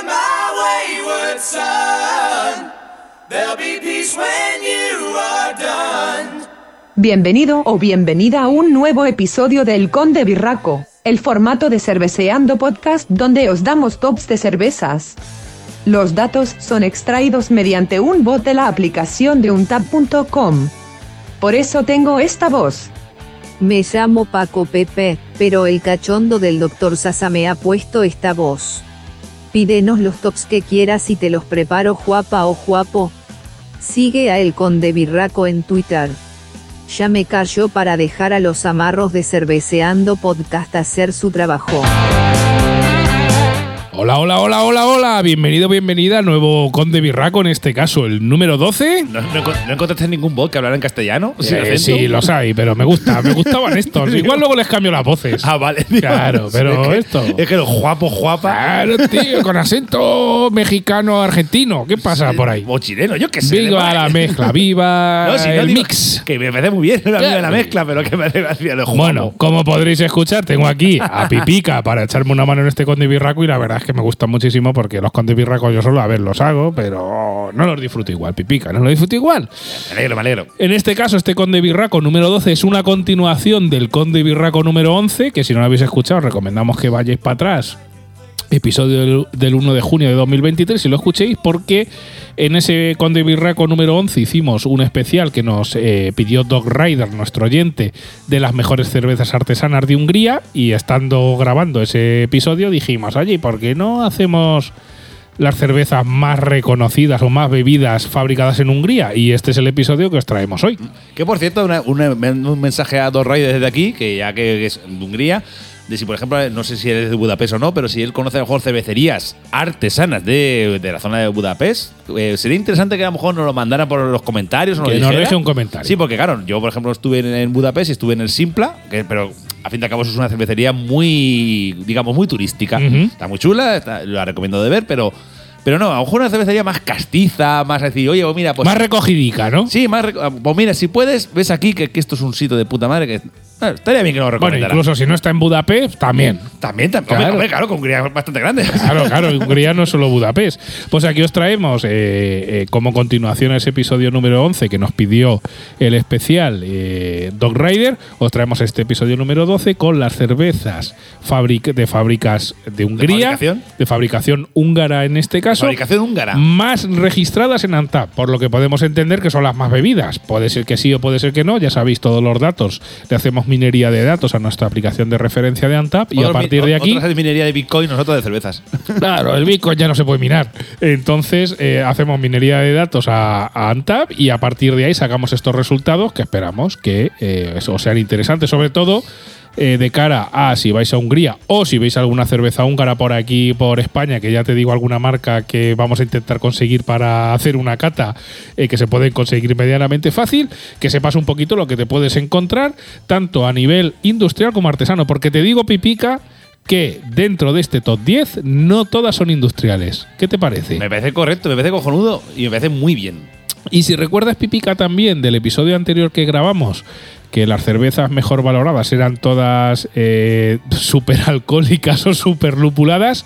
on my wayward son. There'll be peace when you are done. Bienvenido o bienvenida a un nuevo episodio del Conde Birraco, el formato de Cerveceando Podcast donde os damos tops de cervezas. Los datos son extraídos mediante un bot de la aplicación de untap.com. Por eso tengo esta voz. Me llamo Paco Pepe, pero el cachondo del Dr. Sasa me ha puesto esta voz. Pídenos los tops que quieras y te los preparo guapa o guapo. Sigue a El Conde Birraco en Twitter. Ya me cayó para dejar a los amarros de Cerveceando Podcast hacer su trabajo. Hola, hola, hola, hola, hola. Bienvenido, bienvenida a nuevo Conde Birraco, en este caso, el número 12. ¿No, no, encont- no encontraste ningún bot que hablara en castellano? ¿Sin Eh, sí, los hay, pero me gusta, me gustaban estos. Igual luego les cambio las voces. Ah, vale. Claro, pero es que, esto. Es que los guapos, guapa. Claro, tío, con acento mexicano-argentino. ¿Qué pasa por ahí? O chileno, yo qué sé. Viva la mezcla, viva No, si no el digo- mix. Que me parece muy bien la, Claro. la mezcla, pero que me hace gracia los Bueno, como podréis escuchar, tengo aquí a Pipica para echarme una mano en este Conde Birraco y la verdad es que me gusta muchísimo porque los Conde Birracos yo solo a ver los hago, pero no los disfruto igual, Pipica, no los disfruto igual. Me alegro, me alegro. En este caso, este Conde Birraco número 12 es una continuación del Conde Birraco número 11, que si no lo habéis escuchado, os recomendamos que vayáis para atrás. Episodio del, del 1 de junio de 2023, si lo escuchéis, porque en ese Conde Birraco número 11 hicimos un especial que nos eh, pidió Dog Rider, nuestro oyente, de las mejores cervezas artesanas de Hungría. Y estando grabando ese episodio, dijimos, oye, ¿por qué no hacemos las cervezas más reconocidas o más bebidas fabricadas en Hungría? Y este es el episodio que os traemos hoy. Que por cierto, un mensaje a Dos Reyes desde aquí, que ya que es de Hungría, de si por ejemplo, no sé si eres de Budapest o no, pero si él conoce a lo mejor cervecerías artesanas de, de la zona de Budapest, eh, sería interesante que a lo mejor nos lo mandaran por los comentarios o Que nos deje un comentario. Sí, porque claro, yo por ejemplo estuve en, en Budapest y estuve en el Simpla, que, pero a fin de cabo es una cervecería muy, digamos, muy turística. Está muy chula, está- la recomiendo de ver, pero, pero no, a lo mejor una cervecería más castiza, más decir, oye, pues mira, pues más recogidica, ¿no? Sí, más pues mira, si puedes, ves aquí que, que esto es un sitio de puta madre que eh, estaría bien que lo Bueno, incluso si no está en Budapest, también. también, también, Claro. hombre, claro, con Hungría es bastante grande. Claro, claro, Hungría no es solo Budapest. Pues aquí os traemos, eh, eh, como continuación a ese episodio número 11 que nos pidió el especial eh, Dog Rider, os traemos este episodio número 12 con las cervezas fabric- de fábricas de Hungría, fabricación? de fabricación húngara en este caso, Fabricación húngara. más registradas en ANTAP, por lo que podemos entender que son las más bebidas. Puede ser que sí o puede ser que no, ya sabéis todos los datos. Le hacemos minería de datos a nuestra aplicación de referencia de ANTAP y a partir de aquí... Otros minería de Bitcoin, nosotros de cervezas. Claro, el Bitcoin ya no se puede minar. Entonces eh, hacemos minería de datos a, a Antap y a partir de ahí sacamos estos resultados que esperamos que eh, eso sean interesantes, sobre todo eh, de cara a si vais a Hungría o si veis alguna cerveza húngara por aquí, por España, que ya te digo alguna marca que vamos a intentar conseguir para hacer una cata eh, que se puede conseguir medianamente fácil, que sepas un poquito lo que te puedes encontrar, tanto a nivel industrial como artesano, porque te digo, Pipica, que dentro de este top 10 no todas son industriales. ¿Qué te parece? me parece correcto, me parece cojonudo y me parece muy bien. Y si recuerdas, Pipica, también del episodio anterior que grabamos, que las cervezas mejor valoradas eran todas eh, súper alcohólicas o súper lupuladas,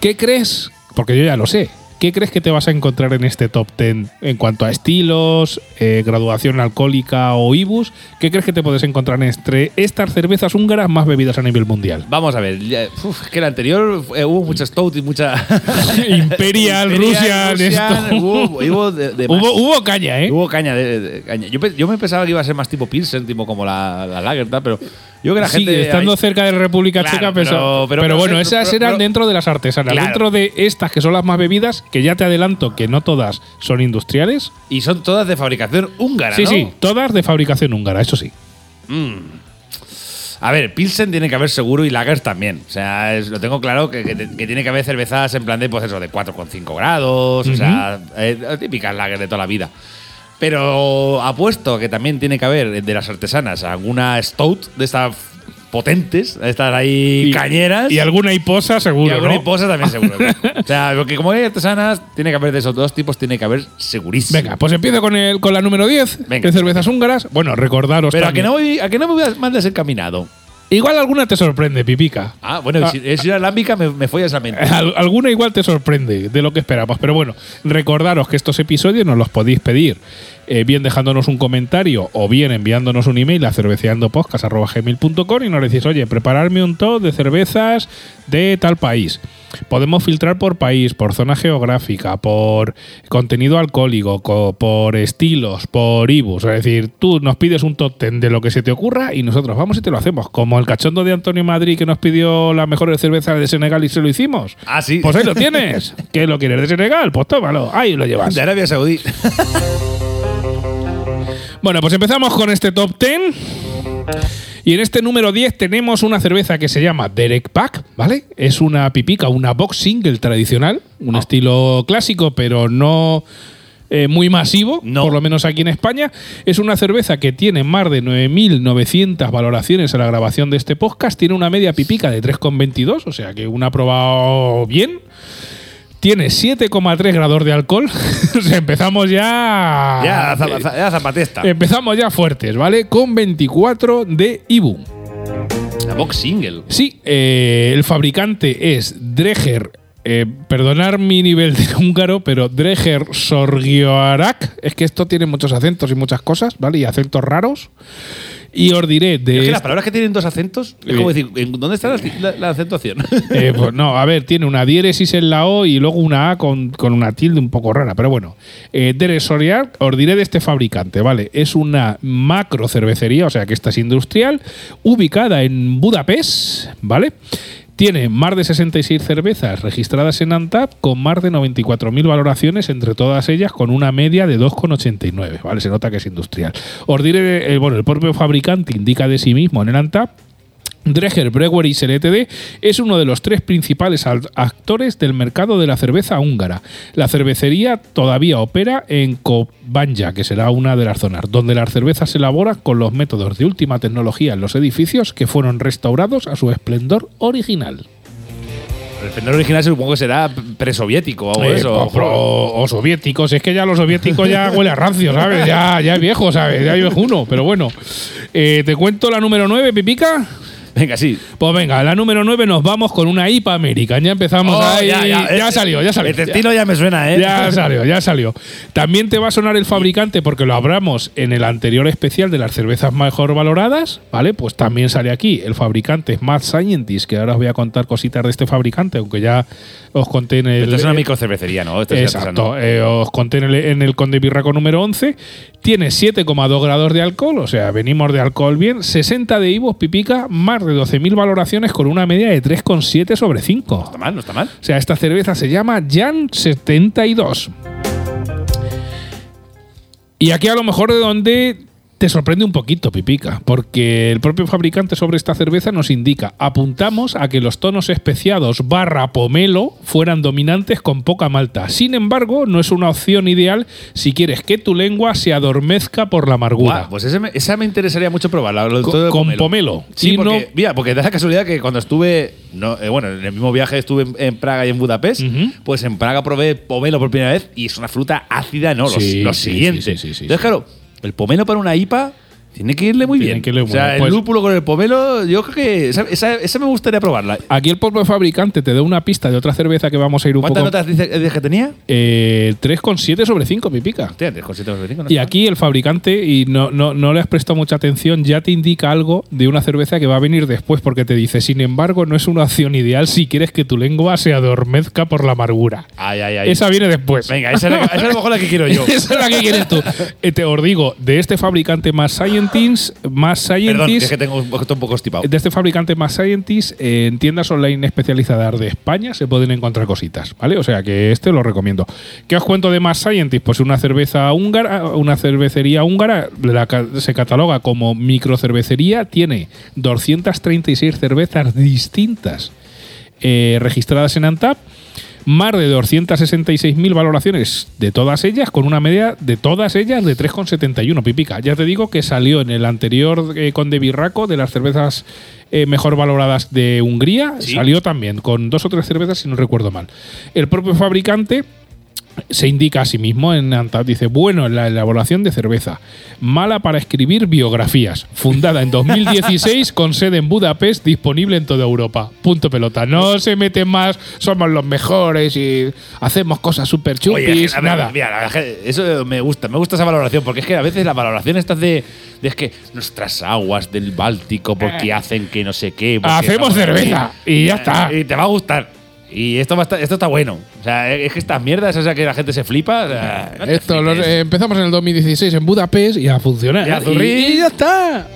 ¿qué crees? Porque yo ya lo sé. ¿Qué crees que te vas a encontrar en este top 10 en cuanto a estilos, eh, graduación alcohólica o ibus? ¿Qué crees que te puedes encontrar entre estas cervezas húngaras más bebidas a nivel mundial? Vamos a ver, ya- uf, es que el anterior eh, hubo mucha stout y mucha. Imperial, Russian, esto. Hubo, hubo de- de más. Hubo, hubo caña, ¿eh? Hubo caña de, caña. Yo, yo me pensaba que iba a ser más tipo Pilsen, tipo como la, la Lager, tal, pero yo creo que la Sí, gente. estando cerca de la República Claro, Checa, pero- pensaba- pero- pero, pero- bueno, esas eran dentro de las artesanas. Claro. Dentro de estas que son las más bebidas, que ya te adelanto que no todas son industriales. Y son todas de fabricación húngara, sí, ¿no? sí, todas de fabricación húngara, eso sí. A ver, Pilsen tiene que haber seguro y Lagers también. O sea, es- lo tengo claro que, que- que tiene que haber cervezas en plan de, pues eso, de 4,5 grados. O sea, eh, típicas Lagers de toda la vida. Pero apuesto que también tiene que haber de las artesanas alguna Stout de estas potentes, de estas ahí cañeras. Y alguna hiposa, Y seguro. alguna ¿no? hiposa también seguro. o sea, porque como hay artesanas, tiene que haber de esos dos tipos, tiene que haber segurísimo. Venga, pues empiezo con, el, con la número 10 Venga. de cervezas húngaras. Bueno, recordaros Pero a que, también- no voy, a que no me voy a- mandes encaminado. Igual alguna te sorprende, Pipica. Ah, bueno, Ah, si es inalámbica, me, me follas la mente. Al- alguna igual te sorprende de lo que esperamos. Pero bueno, recordaros que estos episodios nos los podéis pedir eh, bien dejándonos un comentario o bien enviándonos un email a cerveceandopodcast.gmail.com y nos decís, oye, prepararme un top de cervezas de tal país. Podemos filtrar por país, por zona geográfica, por contenido alcohólico, co- por estilos, por IBUs. Es decir, tú nos pides un top 10 de lo que se te ocurra y nosotros vamos y te lo hacemos. Como el cachondo de Antonio Madrid que nos pidió las mejores cervezas de Senegal y se lo hicimos. Ah, sí. Pues ahí lo tienes. ¿Qué lo quieres de Senegal? Pues tómalo. Ahí lo llevas. De Arabia Saudí. Bueno, pues empezamos con este top 10. Y en este número 10 tenemos una cerveza que se llama Derek Pack, ¿vale? Es una pipica, una box single tradicional, un Ah. estilo clásico, pero no eh, muy masivo, No. por lo menos aquí en España. Es una cerveza que tiene más de 9.900 valoraciones en la grabación de este podcast. Tiene una media pipica de 3,22, o sea que una ha probado bien. Tiene 7,3 grados de alcohol. empezamos ya. Ya, ya zapatesta. Empezamos ya fuertes, ¿vale? Con 24 de IBU. La box single. Sí, eh, el fabricante es Dreger. eh, perdonar mi nivel de húngaro, pero Dreger Sorgioarak. Es que esto tiene muchos acentos y muchas cosas, ¿vale? Y acentos raros. Y os diré de. Es que este- las palabras que tienen dos acentos, es Eh. como decir, ¿en ¿dónde está la, la- la acentuación? Eh, pues no, a ver, tiene una diéresis en la O y luego una A con, con una tilde un poco rara, pero bueno. Eh, Dere Soriar, os diré de este fabricante, ¿vale? Es una macro cervecería, o sea que esta es industrial, ubicada en Budapest, ¿vale? Tiene más de 66 cervezas registradas en Antap con más de 94.000 valoraciones entre todas ellas con una media de 2,89, ¿vale? Se nota que es industrial. Os diré, eh, bueno, el propio fabricante indica de sí mismo en el Antap Dreger Breweries Ltd es uno de los tres principales al- actores del mercado de la cerveza húngara. La cervecería todavía opera en Kobanja, que será una de las zonas, donde las cervezas se elaboran con los métodos de última tecnología en los edificios que fueron restaurados a su esplendor original. El esplendor original supongo que será presoviético o Eh, eso. o, o- o soviéticos, es que ya los soviéticos ya huele a rancio, ¿sabes? Ya, ya es viejo, ¿sabes? Ya es viejuno, pero bueno. Eh, ¿Te cuento la número 9, Pipica? Venga, sí. Pues venga, la número 9 nos vamos con una IPA American. Ya empezamos Oh, ahí. Ya, eh, salió, ya salió. El destino ya me suena, ¿eh? Ya salió, ya salió. También te va a sonar el fabricante porque lo hablamos en el anterior especial de las cervezas mejor valoradas, ¿vale? Pues también sale aquí el fabricante Mad Scientist, que ahora os voy a contar cositas de este fabricante, aunque ya os conté en el. Esto es una microcervecería, ¿no? Esto es Exacto, eh, os conté en el, en el Conde Birraco número 11. Tiene 7,2 grados de alcohol, o sea, venimos de alcohol bien. 60 de IVOS pipica, más de 12.000 valoraciones con una media de 3,7 sobre 5. No está mal, no está mal. O sea, esta cerveza se llama Jan 72. Y aquí a lo mejor de donde te sorprende un poquito, Pipica, porque el propio fabricante sobre esta cerveza nos indica, apuntamos a que los tonos especiados barra pomelo fueran dominantes con poca malta. Sin embargo, no es una opción ideal si quieres que tu lengua se adormezca por la amargura. Guau, pues ese me- esa me interesaría mucho probarla. Con- pomelo. Sí, Y porque, no- mira, porque da la casualidad que cuando estuve, no, eh, bueno, en el mismo viaje estuve en, en Praga y en Budapest, pues en Praga probé pomelo por primera vez y es una fruta ácida, ¿no? Lo, Sí, lo sí, siguiente. sí, sí, sí, sí, Entonces, claro, el pomelo para una IPA tiene que irle muy Tiene bien. que irle o sea, el Pues- lúpulo con el pomelo, yo creo que esa, esa- esa me gustaría probarla. Aquí el propio fabricante te da una pista de otra cerveza que vamos a ir un ¿Cuántas poco. notas dice, dice que tenía? Eh, 3,7 sobre 5, Pipica. Hostia, 3,7 sobre 5, ¿no? Y aquí el fabricante, y no, no, no le has prestado mucha atención, ya te indica algo de una cerveza que va a venir después, porque te dice, sin embargo, no es una opción ideal si quieres que tu lengua se adormezca por la amargura. Ay, ay, ay. Esa viene después. Venga, esa es, la, esa es a lo mejor la que quiero yo. Esa es la que quieres tú. Eh, te os digo, de este fabricante más Scientist, más Perdón, que es Scientist, que tengo un un poco estipado. de este fabricante más Scientist, eh, en tiendas online especializadas de España se pueden encontrar cositas, ¿vale? O sea que este lo recomiendo. ¿Qué os cuento de más Scientist? Pues una cerveza húngara, una cervecería húngara, la se cataloga como microcervecería, tiene 236 cervezas distintas eh, registradas en Antap. Más de 266.000 valoraciones de todas ellas, con una media de todas ellas de 3,71 pipica. Ya te digo que salió en el anterior eh, Conde Birraco de las cervezas eh, mejor valoradas de Hungría. Sí. Salió también con dos o tres cervezas, si no recuerdo mal. El propio fabricante se indica a sí mismo en Antap, dice, bueno en la elaboración de cerveza, mala para escribir biografías, fundada en 2016 con sede en Budapest, disponible en toda Europa. Punto pelota. No se meten más, somos los mejores y hacemos cosas súper Oye, chupis, nada. mira, eso me gusta, me gusta esa valoración, porque es que a veces la valoración está de, de es que nuestras aguas del Báltico, porque hacen que no sé qué. Eh. Hacemos cerveza aquí. y ya está. Y te va a gustar. Y esto, va a estar- esto está bueno. O sea, es que estas mierdas, o sea, que la gente se flipa. o sea, no te Esto eh, empezamos en el 2016 en Budapest y a funcionar. Y a zurrir. y ya está.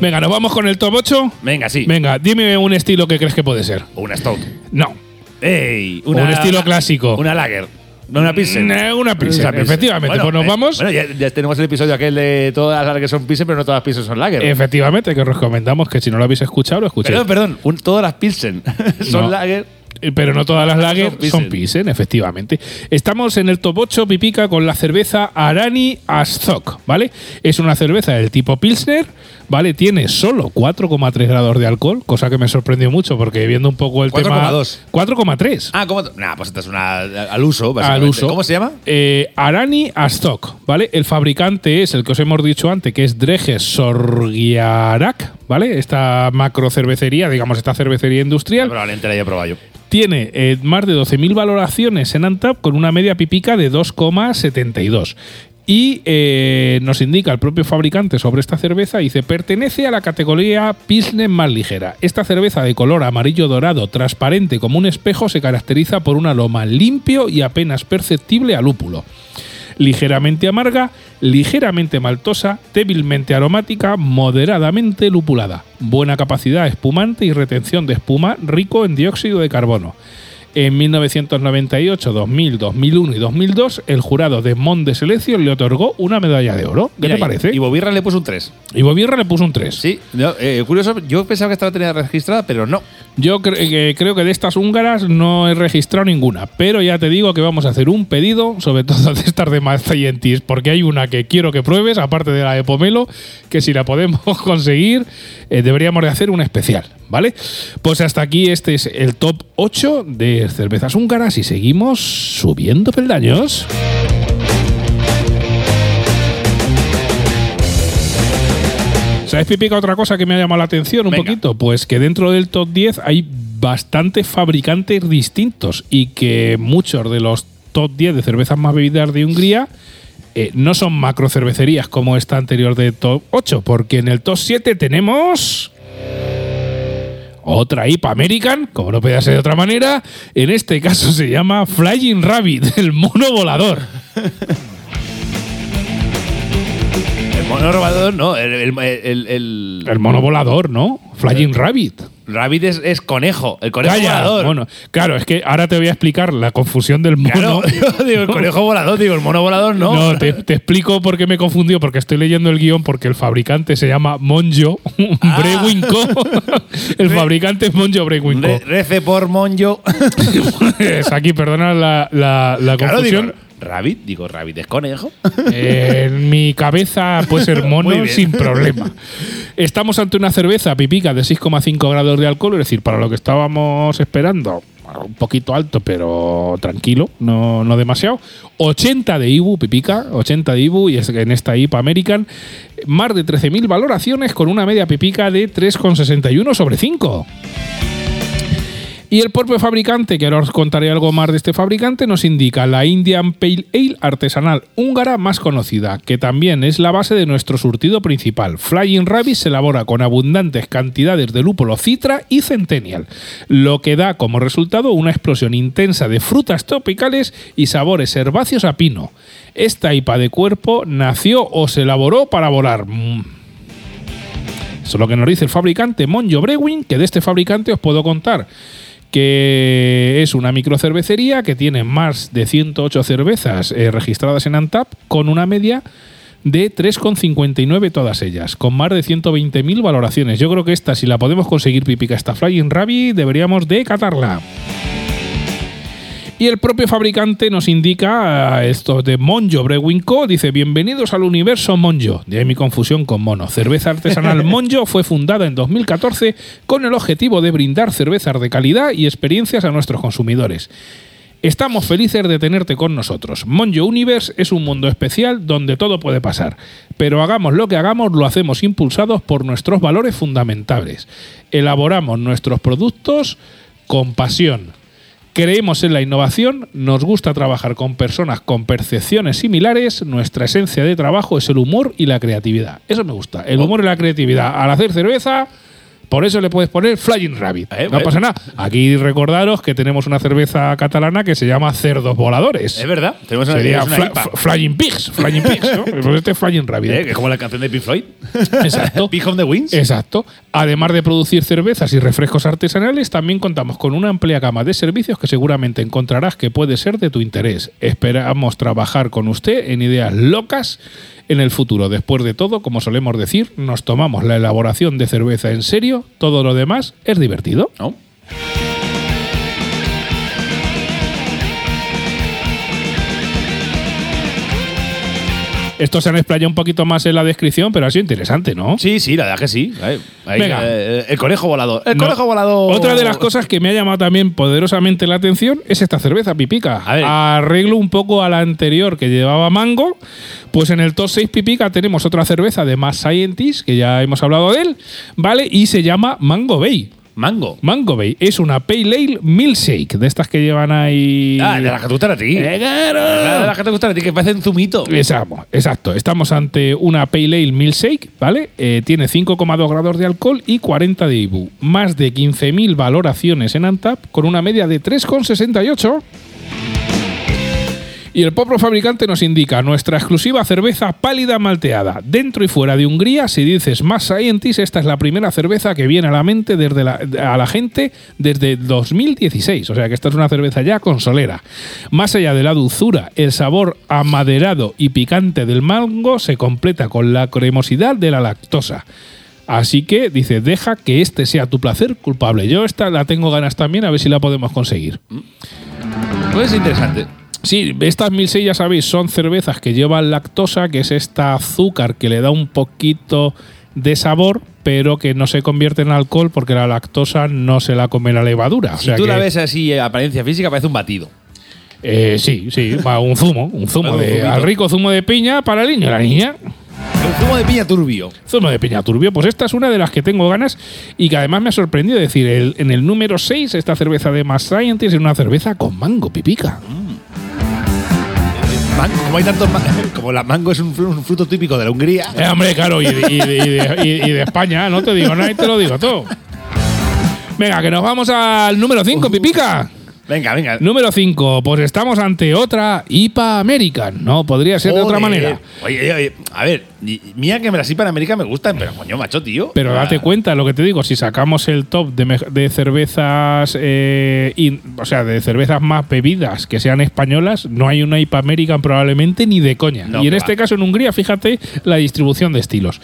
Venga, nos vamos con el top 8. Venga, sí. Venga, dime un estilo que crees que puede ser. Una Stout. No. ¡Ey! Un estilo clásico. Una Lager. No una Pilsen. Mm, una Pilsen, Una efectivamente. Pues nos eh, vamos. Bueno, ya, ya tenemos el episodio aquel de todas las que son Pilsen, pero no todas las Pilsen son Lager. Efectivamente, que os recomendamos que si no lo habéis escuchado, lo escuchéis. Perdón, perdón. un- todas las Pilsen son No. Lager. Eh, Pero no todas las lager Son Pilsen, efectivamente. Estamos en el top 8 pipica con la cerveza Arani Azok, ¿vale? Es una cerveza del tipo Pilsner, ¿vale? Tiene solo 4,3 grados de alcohol, cosa que me sorprendió mucho porque viendo un poco el 4,2. tema. 4,3. Ah, ¿cómo? Nah, pues esta es una al uso, al básicamente. uso. ¿Cómo se llama? Eh, Arani Azok, ¿vale? El fabricante es el que os hemos dicho antes, que es Dreges Sorgiarak, ¿vale? Esta macro cervecería, digamos, esta cervecería industrial. Probablemente la haya probado yo. Tiene eh, más de 12.000 valoraciones en Antap con una media pipica de 2,72. Y eh, nos indica el propio fabricante sobre esta cerveza, dice, pertenece a la categoría Pilsner más ligera. Esta cerveza de color amarillo dorado, transparente como un espejo, se caracteriza por un aroma limpio y apenas perceptible a lúpulo. Ligeramente amarga, ligeramente maltosa, débilmente aromática, moderadamente lupulada. Buena capacidad espumante y retención de espuma, rico en dióxido de carbono. En 1998, 2000, 2001 y 2002, el jurado de Mont de Selección le otorgó una medalla de oro. ¿Qué Mira, te parece? Y Bobirra le puso un 3. Y Bobierra le puso un 3. Sí, no, eh, curioso, yo pensaba que esta la tenía registrada, pero no. Yo cre- que creo que de estas húngaras no he registrado ninguna, pero ya te digo que vamos a hacer un pedido, sobre todo de estas de Mad Scientist, porque hay una que quiero que pruebes, aparte de la de Pomelo, que si la podemos conseguir, eh, deberíamos de hacer un especial, ¿vale? Pues hasta aquí este es el top 8 de cervezas húngaras y seguimos subiendo peldaños. ¿Sabes, Pipica, otra cosa que me ha llamado la atención un Venga. poquito? Pues que dentro del top 10 hay bastantes fabricantes distintos y que muchos de los top 10 de cervezas más bebidas de Hungría eh, no son macro cervecerías como esta anterior de top 8, porque en el top 7 tenemos otra IPA American, como no podía ser de otra manera. En este caso se llama Flying Rabbit, el mono volador. Mono robador, no. El, el, el, el- El mono volador, ¿no? Flying Rabbit. Rabbit es, es conejo. El conejo Calla, volador. mono. Claro, es que ahora te voy a explicar la confusión del mono. Claro, yo digo el conejo volador, digo el mono volador, no. No, te, te explico por qué me confundió, porque estoy leyendo el guion, porque el fabricante se llama Monjo Ah. Brewinco. el fabricante es Monjo Brewinco. Re- Rece por Monjo. es aquí, perdona la, la- la Claro, digo, confusión. Rabbit, digo, Rabbit es conejo. Eh, en mi cabeza puede ser mono sin problema. Estamos ante una cerveza pipica de 6,5 grados de alcohol, es decir, para lo que estábamos esperando, un poquito alto, pero tranquilo, no, no demasiado. 80 de IBU, pipica, 80 de IBU, y es que en esta IPA American, más de 13.000 valoraciones con una media pipica de 3,61 sobre 5. Y el propio fabricante, que ahora os contaré algo más de este fabricante, nos indica la Indian Pale Ale artesanal húngara más conocida, que también es la base de nuestro surtido principal. Flying Rabbit se elabora con abundantes cantidades de lúpulo citra y centennial, lo que da como resultado una explosión intensa de frutas tropicales y sabores herbáceos a pino. Esta IPA de cuerpo nació o se elaboró para volar. Mm. Eso es lo que nos dice el fabricante Monjo Brewing, que de este fabricante os puedo contar que es una microcervecería que tiene más de 108 cervezas eh, registradas en Antap con una media de 3,59 todas ellas, con más de 120.000 valoraciones. Yo creo que esta, si la podemos conseguir pipica, esta Flying Rabbit, deberíamos de catarla. Y el propio fabricante nos indica a esto de Monjo Brewing Co. Dice: Bienvenidos al universo Monjo. De ahí mi confusión con mono. Cerveza artesanal Monjo fue fundada en 2014 con el objetivo de brindar cervezas de calidad y experiencias a nuestros consumidores. Estamos felices de tenerte con nosotros. Monjo Universe es un mundo especial donde todo puede pasar, pero hagamos lo que hagamos, lo hacemos impulsados por nuestros valores fundamentales. Elaboramos nuestros productos con pasión. Creemos en la innovación, nos gusta trabajar con personas con percepciones similares, nuestra esencia de trabajo es el humor y la creatividad. Eso me gusta, el humor y la creatividad. Al hacer cerveza, por eso le puedes poner Flying Rabbit. Eh, no eh. pasa nada. Aquí recordaros que tenemos una cerveza catalana que se llama Cerdos Voladores. Es verdad. Tenemos una, Sería una Flying Pigs, Flying Pigs, ¿no? Pues este es Flying Rabbit. Eh, que es como la canción de Pink Floyd. Exacto. Pig on the Wings. Exacto. Además de producir cervezas y refrescos artesanales, también contamos con una amplia gama de servicios que seguramente encontrarás que puede ser de tu interés. Esperamos trabajar con usted en ideas locas en el futuro. Después de todo, como solemos decir, nos tomamos la elaboración de cerveza en serio, todo lo demás es divertido. ¿No? Esto se han explayado un poquito más en la descripción, pero ha sido interesante, ¿no? Sí, sí, la verdad que sí. Ahí- ahí, Venga. eh, el conejo volador. El No. conejo volador. Otra de las cosas que me ha llamado también poderosamente la atención es esta cerveza pipica. A ver. Arreglo un poco a la anterior que llevaba mango. Pues en el top 6 pipica tenemos otra cerveza de Mass Scientist, que ya hemos hablado de él, ¿vale? Y se llama Mango Bay. Mango. Mango Bay es una Pale Ale Milkshake, de estas que llevan ahí. Ah, de las que te gustan a ti. ¡Eh, claro! Ah, De las que te gustan a ti, que parecen zumito. Exacto, exacto. Estamos ante una Pale Ale Milkshake, ¿vale? Eh, tiene 5,2 grados de alcohol y 40 de IBU. Más de 15.000 valoraciones en Antap con una media de 3,68. Y el propio fabricante nos indica nuestra exclusiva cerveza pálida malteada. Dentro y fuera de Hungría, si dices más Scientist, esta es la primera cerveza que viene a la mente desde la, a la gente desde 2016. O sea que esta es una cerveza ya consolera. Más allá de la dulzura, el sabor amaderado y picante del mango se completa con la cremosidad de la lactosa. Así que dice, deja que este sea tu placer culpable. Yo esta la tengo ganas también, a ver si la podemos conseguir. Pues es interesante. Sí, estas 1006 ya sabéis, son cervezas que llevan lactosa, que es esta azúcar que le da un poquito de sabor, pero que no se convierte en alcohol porque la lactosa no se la come la levadura. O Si tú la ves así, a apariencia física, parece un batido. Eh, sí, sí, un zumo, un zumo de, al rico zumo de piña para el niño y la niña. Un zumo de piña turbio. Zumo de piña turbio, pues esta es una de las que tengo ganas y que además me ha sorprendido. Es decir, el- en el número 6, esta cerveza de Mass Scientist es una cerveza con mango pipica. Mango, como hay tantos ma- como la mango es un, fru- un fruto típico de la Hungría. Eh, hombre, claro, y de, y de- y de- y- y de España, no te digo nada y te lo digo todo. Venga, que nos vamos al número 5, pipica. Venga, venga. Número 5, pues estamos ante otra IPA American. No, podría ser de otra manera. Oye, oye, oye, a ver, y- mía que me las IPA en América me gustan, pero coño, macho, tío. Pero date cuenta, lo que te digo, si sacamos el top de, de cervezas, eh, in- o sea, de cervezas más bebidas que sean españolas, no hay una IPA American probablemente ni de coña. No, y en este va. caso en Hungría, fíjate la distribución de estilos.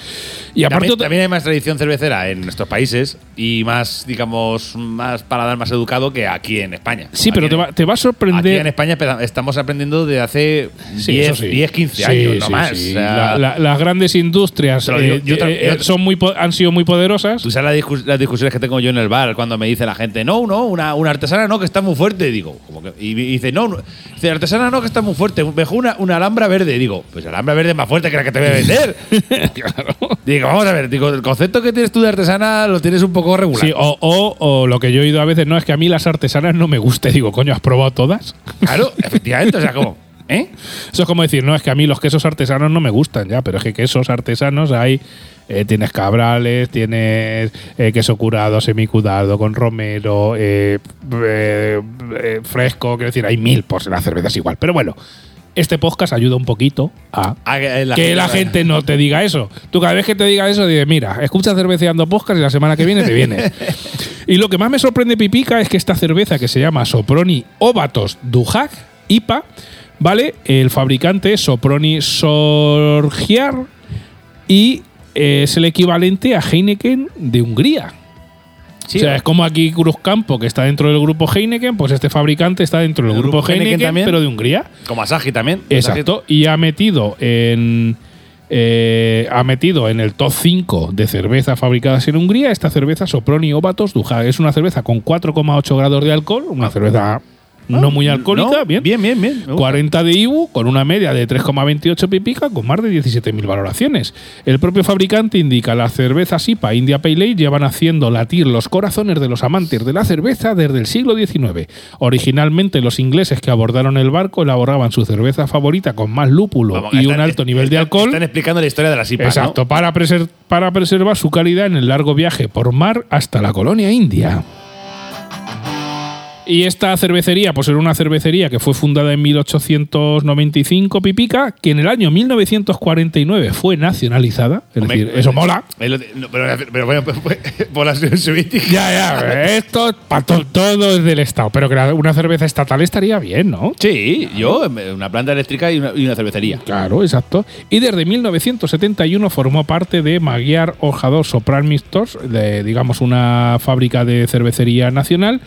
Y aparte, También, hay más tradición cervecera en nuestros países y más, digamos, más paladar más educado que aquí en España. sí, Aquí pero en- te va, te va a Aquí sorprender. en España estamos aprendiendo de hace Sí, 10, eso sí. 10, 15 Sí, años, no más. O sea, La- la- las grandes industrias digo, eh, yo eh, yo- eh, son muy han sido muy poderosas. Tú sabes la discus- las discusiones que tengo yo en el bar cuando me dice la gente, no, no, una, una artesana no, que está muy fuerte. Digo, como que, y dice, no, no, dice, artesana no, que está muy fuerte. Mejor una, una alhambra verde. Digo, pues alhambra verde es más fuerte que la que te voy a vender. Digo, vamos a ver, digo, el concepto que tienes tú de artesana lo tienes un poco regular. Sí, o, o- o lo que yo he oído a veces, no, es que a mí las artesanas no me gusta. Digo, coño, ¿has probado todas? Claro, efectivamente, o sea, como, ¿eh? Eso es como decir, no, es que a mí los quesos artesanos no me gustan ya, pero es que quesos artesanos hay. eh, tienes cabrales, tienes eh, queso curado, semicudado, con romero, eh, fresco, quiero decir, hay mil por las cervezas igual. Pero bueno, este podcast ayuda un poquito a que la que la gente no te diga eso. Tú cada vez que te diga eso, dices, mira, escucha cerveceando podcast y la semana que viene te viene. y lo que más me sorprende, Pipica, es que esta cerveza que se llama Soproni Ovatos Dujak IPA, ¿vale? El fabricante es Soproni Sorgiar y es el equivalente a Heineken de Hungría. Sí, o sea, es como aquí Cruzcampo, que está dentro del grupo Heineken, pues este fabricante está dentro del ¿El grupo, grupo Heineken Heineken, también? pero de Hungría. Como Asahi también. Exacto. Y ha metido en. eh, ha metido en el top 5 de cervezas fabricadas en Hungría esta cerveza Soproni Obatos Duja. Es una cerveza con 4,8 grados de alcohol, una cerveza no muy alcohólica, No, bien. Bien, bien, bien. me gusta. 40 de IBU con una media de 3,28 pipica con más de 17.000 valoraciones. El propio fabricante indica las cervezas IPA India Pale Ale llevan haciendo latir los corazones de los amantes de la cerveza desde el siglo XIX. Originalmente los ingleses que abordaron el barco elaboraban su cerveza favorita con más lúpulo Vamos, y están- un alto nivel de alcohol. Están explicando la historia de las IPA. Exacto, para, preser- para preservar su calidad en el largo viaje por mar hasta la colonia india. Y esta cervecería, pues era una cervecería que fue fundada en 1895, Pipica, que en el año 1949 fue nacionalizada. Es Hombre, decir, eso mola. Pero, pero bueno, pues, pues, por la Unión Soviética. Ya, ya, esto pa' to- todo es del Estado. Pero que una cerveza estatal estaría bien, ¿no? Sí, yo, una planta eléctrica y una, y una cervecería. Claro, exacto. Y desde 1971 formó parte de Magyar Orjador Sopran Mistors, de, digamos una fábrica de cervecería nacional.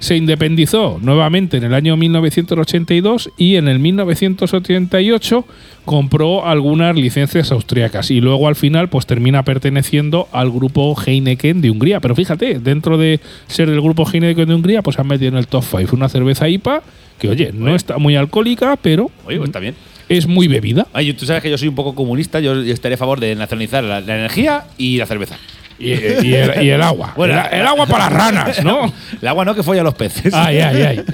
Se independizó nuevamente en el año 1982 y en el 1988 compró algunas licencias austriacas y luego al final pues termina perteneciendo al grupo Heineken de Hungría. Pero fíjate, dentro de ser del grupo Heineken de Hungría pues han metido en el top 5 una cerveza IPA que oye, no está muy alcohólica, pero Oye, pues está bien. es muy bebida. Ay, tú sabes que yo soy un poco comunista, yo estaré a favor de nacionalizar la, la energía y la cerveza. Y, y el, y el agua. Bueno, el, el agua para las ranas, ¿no? El agua no que folla a los peces. Ay, ay, ay.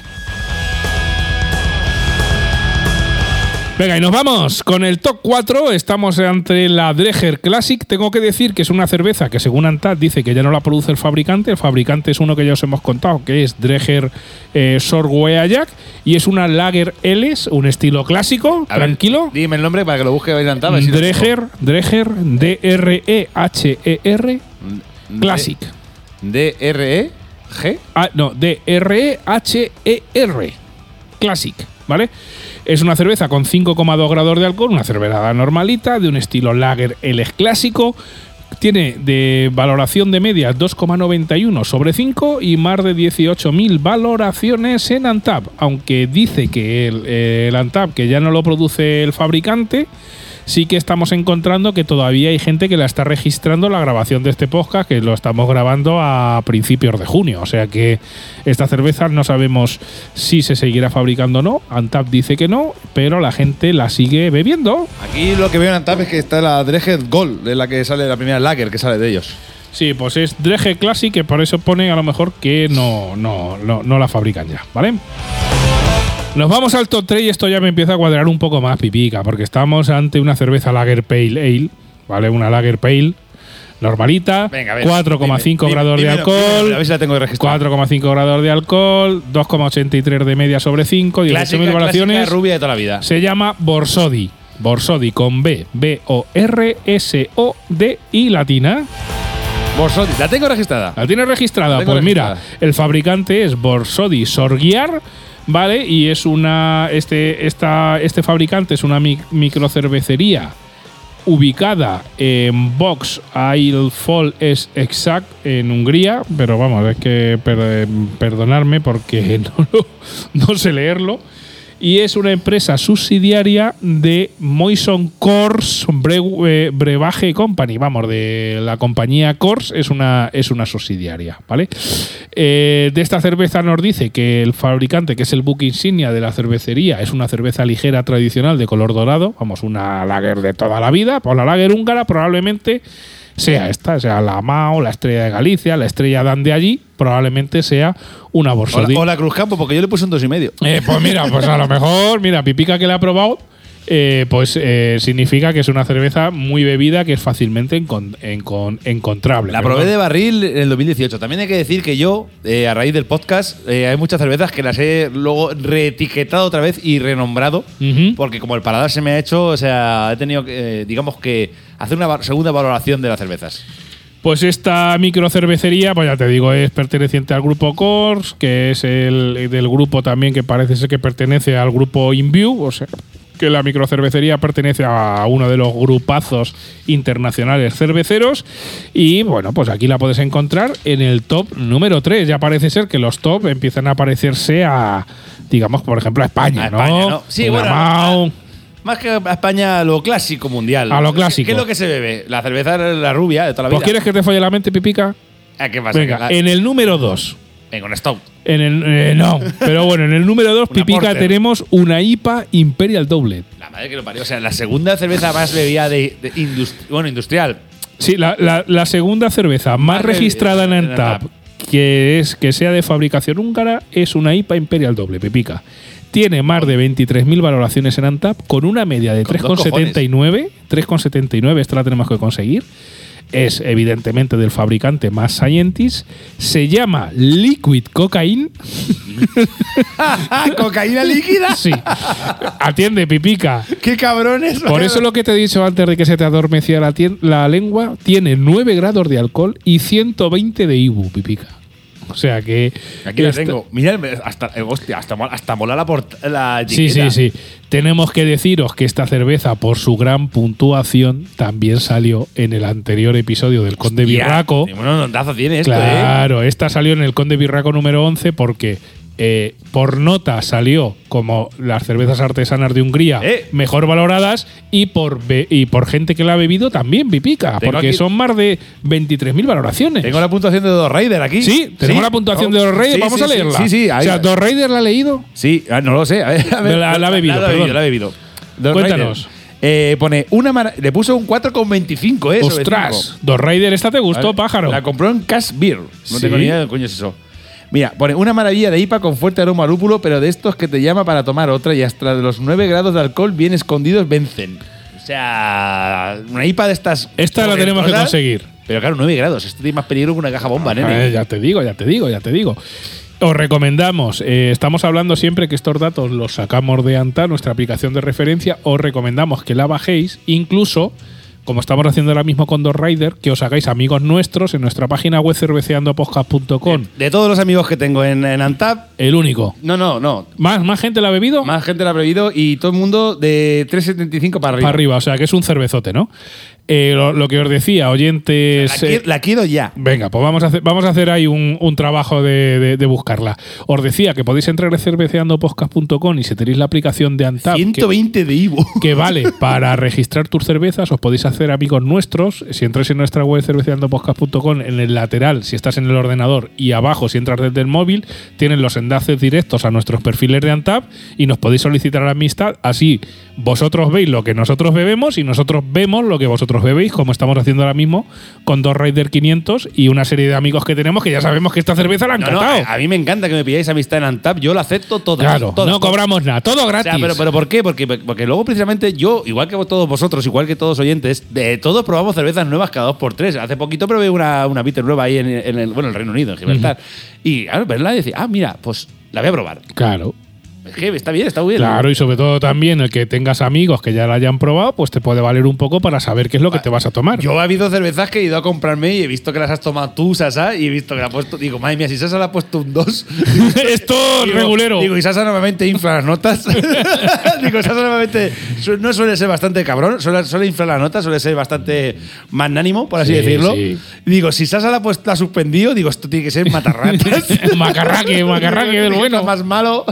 Venga, y nos vamos con el top 4. Estamos ante la Dreger Classic. Tengo que decir que es una cerveza que, según Antad, dice que ya no la produce el fabricante. El fabricante es uno que ya os hemos contado, que es Dreger eh. Y es una Lager Ls, un estilo clásico, A ver, tranquilo. dime el nombre para que lo busque adelantado. Dreger, Dreger, D-R-E-H-E-R, Classic. D-R-E-G. Ah, no, D-R-E-H-E-R. Classic, ¿vale? Es una cerveza con 5,2 grados de alcohol, una cerveza normalita, de un estilo lager L clásico. Tiene de valoración de media 2,91 sobre 5 y más de 18.000 valoraciones en Antap. Aunque dice que el, el Antap, que ya no lo produce el fabricante, sí que estamos encontrando que todavía hay gente que la está registrando la grabación de este podcast, que lo estamos grabando a principios de junio. O sea que esta cerveza no sabemos si se seguirá fabricando o no. Antap dice que no, pero la gente la sigue bebiendo. Aquí lo que veo en Antap es que está la Dreged Gold, de la que sale la primera Lager que sale de ellos. Sí, pues es Dreje Classic, que por eso pone a lo mejor que no, no, no, no la fabrican ya, ¿vale? Nos vamos al top 3 y esto ya me empieza a cuadrar un poco más pipica, porque estamos ante una cerveza Lager Pale Ale, ¿vale? Una Lager Pale normalita, Venga, a ver, 4,5 dime, grados de alcohol. dímelo, a ver si la tengo registrada. 4,5 grados de alcohol, 2,83 de media sobre 5, 18.000 Clásica, clásica valoraciones. rubia de toda la vida. Se llama Borsodi. Borsodi con B, B-O-R-S-O-D y latina. Borsodi, la tengo registrada. ¿La tienes registrada? La tengo Pues mira, el fabricante es Borsodi Sorgiar, ¿vale? Y es una. Este, esta, este fabricante es una mi- microcervecería ubicada en Box Fall es exact en Hungría, pero vamos, es que per- perdonarme porque no, lo- no sé leerlo. Y es una empresa subsidiaria de Moison Coors Bre- eh, Brebaje Company. Vamos, de la compañía Coors es una, es una subsidiaria, ¿vale? Eh, de esta cerveza nos dice que el fabricante, que es el buque insignia de la cervecería, es una cerveza ligera tradicional de color dorado. Vamos, una lager de toda la vida. Pues la lager húngara probablemente sea esta, sea la Mao, la Estrella de Galicia, la Estrella Dan de allí, probablemente sea una Borsodi. Hola, hola Cruz Campo, porque yo le puse un dos y medio. Eh, pues mira, pues a lo mejor, mira, Pipica que la ha probado, eh, pues eh, significa que es una cerveza muy bebida que es fácilmente encon- encon- encontrable. La Perdón. probé de barril en el 2018. También hay que decir que yo, eh, a raíz del podcast, eh, hay muchas cervezas que las he luego reetiquetado otra vez y renombrado. Porque como el paladar se me ha hecho, o sea, he tenido que, eh, digamos que, hacer una segunda valoración de las cervezas. Pues esta microcervecería, pues ya te digo, es perteneciente al grupo Coors, que es el del grupo también que parece ser que pertenece al grupo InView, o sea, que la microcervecería pertenece a uno de los grupazos internacionales cerveceros. Y bueno, pues aquí la puedes encontrar en el top número 3. Ya parece ser que los top empiezan a parecerse a, digamos, por ejemplo, a España, A ¿no? España, ¿no? Sí, bueno. Más que a España, lo clásico mundial. A lo ¿Qué- clásico. ¿Qué es lo que se bebe? La cerveza la rubia de toda la Pues vida. quieres que te folle la mente, Pipica? Ah, ¿Qué pasa? Venga, la- en el número 2. Venga, un stout. En el, eh, no, pero bueno, en el número 2, Una Pipica, Porter. tenemos una IPA Imperial Doublet. La madre que lo parió. O sea, la segunda cerveza más bebida de, de industri- bueno, industrial. Sí, la, la- la segunda cerveza más Más registrada en en Antap Antap. que es que sea de fabricación húngara es una IPA Imperial Doble, Pipica. Tiene más de 23.000 valoraciones en Antap con una media de Con dos 3,79. 3,79, esta la tenemos que conseguir. Es evidentemente del fabricante Mass Scientist. Se llama Liquid Cocaine. ¿Cocaína líquida? Sí. Atiende, Pipica. ¡Qué cabrones! Por eso lo que te he dicho antes de que se te adormecía la, la lengua, tiene 9 grados de alcohol y 120 de IBU, pipica. O sea que. Aquí la tengo. Mira, hasta, eh, hostia, hasta, mola- hasta mola la, la Sí, sí, sí. Tenemos que deciros que esta cerveza, por su gran puntuación, también salió en el anterior episodio del Conde Birraco. Bueno, tiene esto, ¿eh? Claro, esta salió en el Conde Birraco número 11 porque eh, por nota salió como las cervezas artesanas de Hungría Eh. mejor valoradas y por, y por gente que la ha bebido también pipica, Tengo porque son más de 23.000 valoraciones. Tengo la puntuación de Dos Rider aquí. sí, tenemos la puntuación de los Raiders, Sí, vamos sí, a leerla. Sí, sí. o sea, ¿Dos Raiders la ha leído? Sí, ah, no lo sé. A ver, a ver. La- la ha bebido, La, perdón. la he bebido. Dos Cuéntanos. Rider. Eh, pone una le puso un 4,25, ¿eh? Ostras. Dos Raiders, esta te gustó, pájaro. La compró en Cash Beer. No Sí. tengo ni idea de coño es eso. Mira, pone una maravilla de IPA con fuerte aroma a lúpulo, pero de estos que te llama para tomar otra y hasta de los 9 grados de alcohol bien escondidos vencen. O sea, una IPA de estas. Esta la tenemos que conseguir. Pero claro, 9 grados. Esto tiene más peligro que una caja bomba, nene. Eh, ya te digo, ya te digo, ya te digo. Os recomendamos, eh, estamos hablando siempre que estos datos los sacamos de ANTA, nuestra aplicación de referencia, os recomendamos que la bajéis, incluso, como estamos haciendo ahora mismo con Dos Rider, que os hagáis amigos nuestros en nuestra página web cerveceandopodcast.com. De todos los amigos que tengo en, en Antap, El único. no, no, no. ¿Más, ¿Más gente la ha bebido? Más gente la ha bebido y todo el mundo de 3,75 para arriba. Para arriba, o sea que es un cervezote, ¿no? Eh, lo, lo que os decía, oyentes. La, eh, la quiero ya. Venga, pues vamos a hacer, vamos a hacer ahí un, un trabajo de, de- de buscarla. Os decía que podéis entrar a cerveceandopodcast.com y si tenéis la aplicación de Antap, que, 120 de Ivo. que vale para registrar tus cervezas, os podéis hacer amigos nuestros. Si entráis en nuestra web cerveceandopodcast.com, en el lateral, si estás en el ordenador, y abajo, si entras desde el móvil, tienen los enlaces directos a nuestros perfiles de Antap y nos podéis solicitar la amistad. Así vosotros veis lo que nosotros bebemos y nosotros vemos lo que vosotros bebéis, como estamos haciendo ahora mismo con dos Rider 500 y una serie de amigos que tenemos que ya sabemos que esta cerveza la han No, a, mí me encanta que me pidáis amistad en Antap. Yo lo acepto todo. Claro, no cobramos nada, todo O gratis. sea, pero, pero ¿por qué? Porque, porque luego precisamente yo, igual que todos vosotros, igual que todos oyentes, de todos probamos cervezas nuevas cada dos por tres. Hace poquito probé una, una bitter nueva ahí en, en el, bueno, el Reino Unido, en Gibraltar. Y claro, verla y decir, ah, mira, pues la voy a probar. Claro. Está bien, está bien. Claro, y sobre todo también el que tengas amigos que ya la hayan probado, pues te puede valer un poco para saber qué es lo que te vas a tomar. Yo ha habido cervezas que he ido a comprarme y he visto que las has tomado tú, Sasa, y he visto que la ha puesto. Digo, madre mía, si Sasa le ha puesto un 2. Esto es Digo, regulero. Digo, y Sasa normalmente infla las notas. digo, Sasa normalmente su- no suele ser bastante cabrón, suele, suele inflar las notas, suele ser bastante magnánimo, por así Sí, decirlo. sí. Digo, si Sasa la ha, puesto, la ha suspendido, digo, esto tiene que ser matarratas. Macarraque, macarraque del bueno. más malo.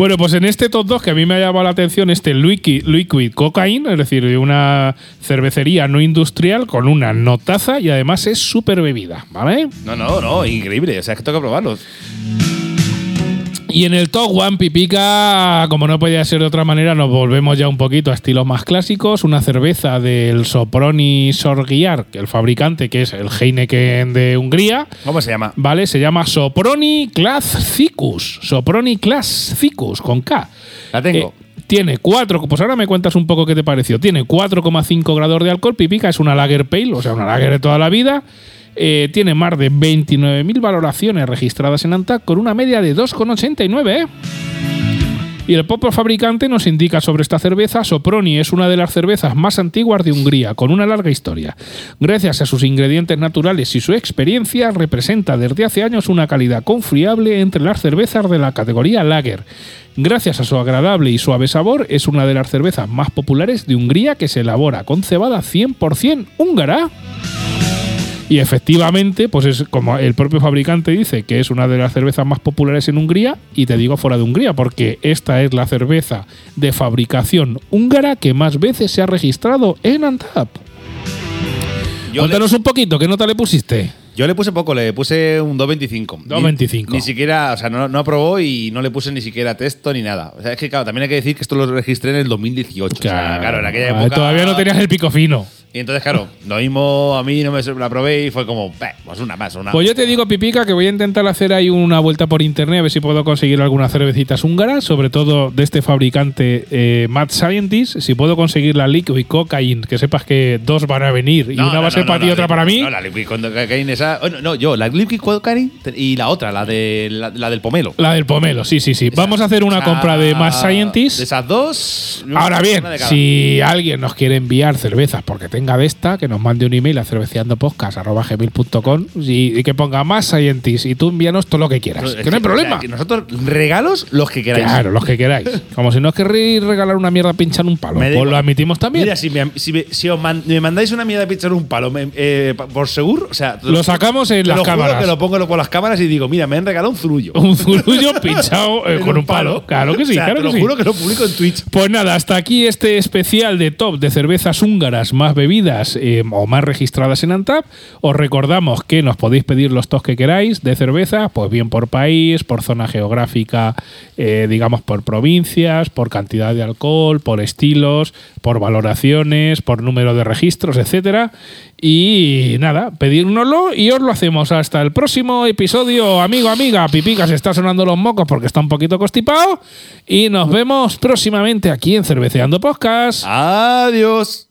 Bueno, pues en este top 2 que a mí me ha llamado la atención este Liquid, Liquid Cocaine, es decir, de una cervecería no industrial con una notaza y además es súper bebida, ¿vale? No, no, no, increíble. O sea, es que tengo que probarlos. Y en el top one, Pipica, como no podía ser de otra manera, nos volvemos ya un poquito a estilos más clásicos. Una cerveza del Soproni Sorgiar, que el fabricante, que es el Heineken de Hungría, ¿Cómo se llama? ¿vale? Se llama Soproni Classicus. Soproni Classicus, con K. La tengo. Eh, tiene 4, pues ahora me cuentas un poco qué te pareció. Tiene 4,5 grados de alcohol, Pipica, es una lager pale, o sea, una lager de toda la vida. Eh, tiene más de 29.000 valoraciones registradas en ANTAC con una media de 2,89, ¿eh? Y el propio fabricante nos indica sobre esta cerveza, Soproni es una de las cervezas más antiguas de Hungría, con una larga historia. Gracias a sus ingredientes naturales y su experiencia, representa desde hace años una calidad confiable entre las cervezas de la categoría Lager. Gracias a su agradable y suave sabor, es una de las cervezas más populares de Hungría que se elabora con cebada 100% húngara. Y efectivamente, pues es como el propio fabricante dice que es una de las cervezas más populares en Hungría, y te digo fuera de Hungría, porque esta es la cerveza de fabricación húngara que más veces se ha registrado en Antap. Yo Cuéntanos un poquito, ¿qué nota le pusiste? Yo le puse poco, le puse un 2.25. 2.25. Ni, ni siquiera, o sea, no, no aprobó y no le puse ni siquiera texto ni nada. O sea, es que, claro, también hay que decir que esto lo registré en el 2018. O sea, claro, en aquella Ah, época. Todavía no tenías el pico fino. Y entonces, claro, lo mismo a mí no me la probé y fue como, "Beh, pues una más, una Pues yo te digo, Pipica, que voy a intentar hacer ahí una vuelta por internet a ver si puedo conseguir algunas cervecitas húngaras, sobre todo de este fabricante eh, Mad Scientist. Si puedo conseguir la Liquid Cocaine, que sepas que dos van a venir y No, una no, va a ser no, para ti y otra para mí. No, la liquid cocaine esa. no, no, yo, la liquid cocaine y la otra, la, de, la, la del pomelo. La del pomelo, sí, sí, sí. Esa- Vamos a hacer una esa- compra de Mad De Scientist. esas dos. Ahora bien, de si alguien nos quiere enviar cervezas porque tenga de esta, que nos mande un email a cerveceandopodcast.com y, y que ponga más Scientist y tú envíanos todo lo que quieras. Que no hay o sea, problema. nosotros regalos los que queráis. Claro, los que queráis. Como si no os querréis regalar una mierda pinchar un palo. Pues lo admitimos también. Mira, si, me, si, me- si os man- me mandáis una mierda pinchar un palo me- eh, por seguro, o sea, Lo sacamos en las lo juro cámaras. que lo pongo por las cámaras y digo, mira, me han regalado un zurullo. un zurullo pinchado eh, con un palo. Claro que sí, O sea, claro te que lo sí. juro que lo publico en Twitch. Pues nada, hasta aquí este especial de top de cervezas húngaras más bebidas eh, o más registradas en Antap. Os recordamos que nos podéis pedir los tops que queráis de cerveza, pues bien por país, por zona geográfica, eh, digamos por provincias, por cantidad de alcohol, por estilos, por valoraciones, por número de registros, etcétera. Y nada, pedírnoslo y os lo hacemos. Hasta el próximo episodio, amigo, amiga. Pipica se está sonando los mocos porque está un poquito constipado. Y nos vemos próximamente aquí en Cerveceando Podcast. Adiós.